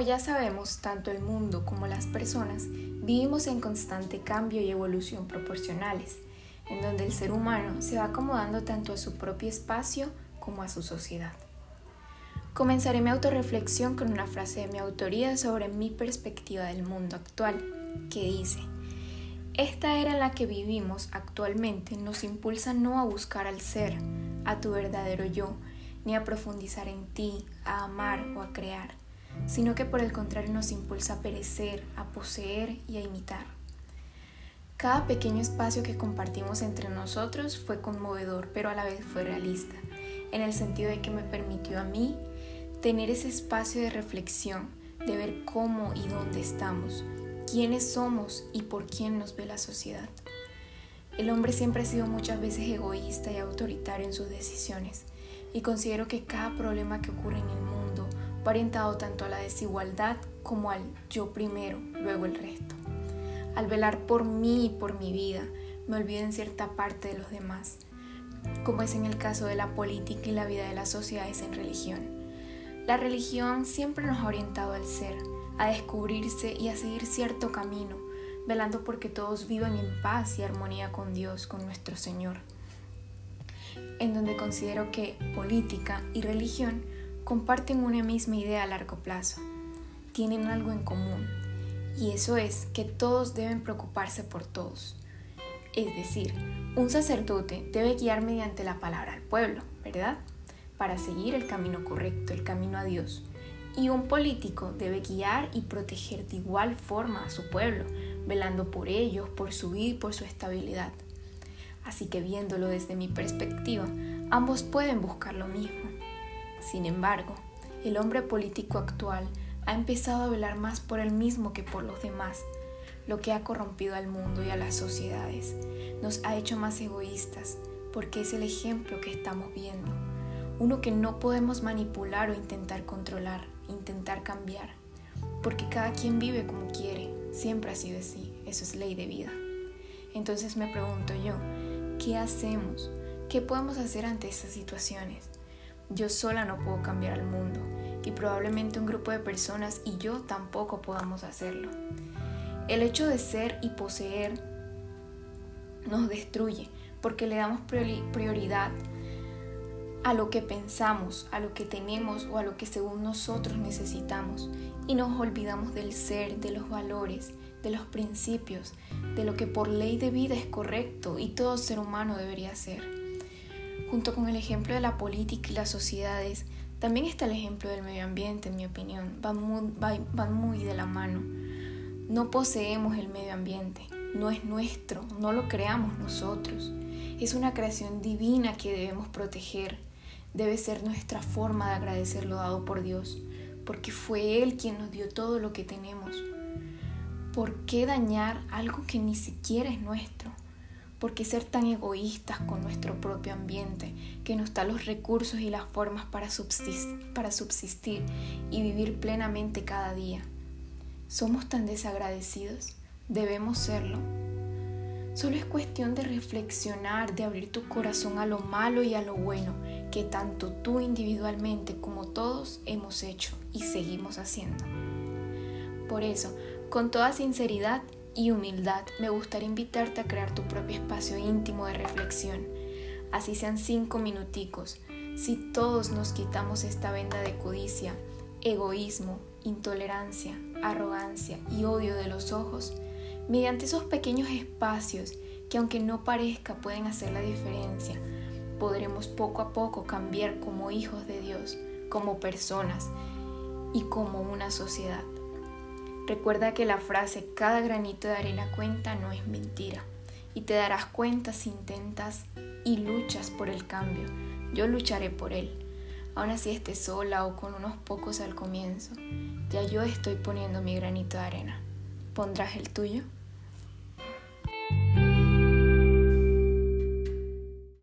ya sabemos, tanto el mundo como las personas vivimos en constante cambio y evolución proporcionales, en donde el ser humano se va acomodando tanto a su propio espacio como a su sociedad. Comenzaré mi autorreflexión con una frase de mi autoría sobre mi perspectiva del mundo actual, que dice, esta era en la que vivimos actualmente nos impulsa no a buscar al ser, a tu verdadero yo, ni a profundizar en ti, a amar o a crear, sino que por el contrario nos impulsa a perecer, a poseer y a imitar. Cada pequeño espacio que compartimos entre nosotros fue conmovedor, pero a la vez fue realista, en el sentido de que me permitió a mí tener ese espacio de reflexión, de ver cómo y dónde estamos, quiénes somos y por quién nos ve la sociedad. El hombre siempre ha sido muchas veces egoísta y autoritario en sus decisiones, y considero que cada problema que ocurre en el mundo orientado tanto a la desigualdad como al yo primero, luego el resto. Al velar por mí y por mi vida, me olvido en cierta parte de los demás, como es en el caso de la política y la vida de las sociedades en religión. La religión siempre nos ha orientado al ser, a descubrirse y a seguir cierto camino, velando porque todos vivan en paz y armonía con Dios, con nuestro Señor. En donde considero que política y religión comparten una misma idea a largo plazo, tienen algo en común, y eso es que todos deben preocuparse por todos. Es decir, un sacerdote debe guiar mediante la palabra al pueblo, ¿verdad? para seguir el camino correcto, el camino a Dios. Y un político debe guiar y proteger de igual forma a su pueblo, velando por ellos, por su vida y por su estabilidad. Así que viéndolo desde mi perspectiva, ambos pueden buscar lo mismo. Sin embargo, el hombre político actual ha empezado a velar más por él mismo que por los demás, lo que ha corrompido al mundo y a las sociedades. Nos ha hecho más egoístas, porque es el ejemplo que estamos viendo uno que no podemos manipular o intentar controlar, intentar cambiar, porque cada quien vive como quiere, siempre ha sido así, eso es ley de vida. Entonces me pregunto yo, ¿qué hacemos? ¿Qué podemos hacer ante estas situaciones? Yo sola no puedo cambiar al mundo y probablemente un grupo de personas y yo tampoco podamos hacerlo. El hecho de ser y poseer nos destruye porque le damos prioridad a lo que pensamos, a lo que tenemos o a lo que según nosotros necesitamos y nos olvidamos del ser, de los valores, de los principios, de lo que por ley de vida es correcto y todo ser humano debería ser. Junto con el ejemplo de la política y las sociedades, también está el ejemplo del medio ambiente, en mi opinión, van muy, de la mano. No poseemos el medio ambiente, no es nuestro, no lo creamos nosotros. Es una creación divina que debemos proteger, debe ser nuestra forma de agradecer lo dado por Dios, porque fue Él quien nos dio todo lo que tenemos. ¿Por qué dañar algo que ni siquiera es nuestro? ¿Por qué ser tan egoístas con nuestro propio ambiente, que nos da los recursos y las formas para subsistir, para subsistir y vivir plenamente cada día? ¿Somos tan desagradecidos? ¿Debemos serlo? Solo es cuestión de reflexionar, de abrir tu corazón a lo malo y a lo bueno que tanto tú individualmente como todos hemos hecho y seguimos haciendo. Por eso, con toda sinceridad y humildad, me gustaría invitarte a crear tu propio espacio íntimo de reflexión, así sean cinco minuticos. Si todos nos quitamos esta venda de codicia, egoísmo, intolerancia, arrogancia y odio de los ojos, mediante esos pequeños espacios que aunque no parezca pueden hacer la diferencia, podremos poco a poco cambiar como hijos de Dios, como personas y como una sociedad. Recuerda que la frase cada granito de arena cuenta no es mentira y te darás cuenta si intentas y luchas por el cambio. Yo lucharé por él, aun así esté sola o con unos pocos al comienzo. Ya yo estoy poniendo mi granito de arena. ¿Pondrás el tuyo?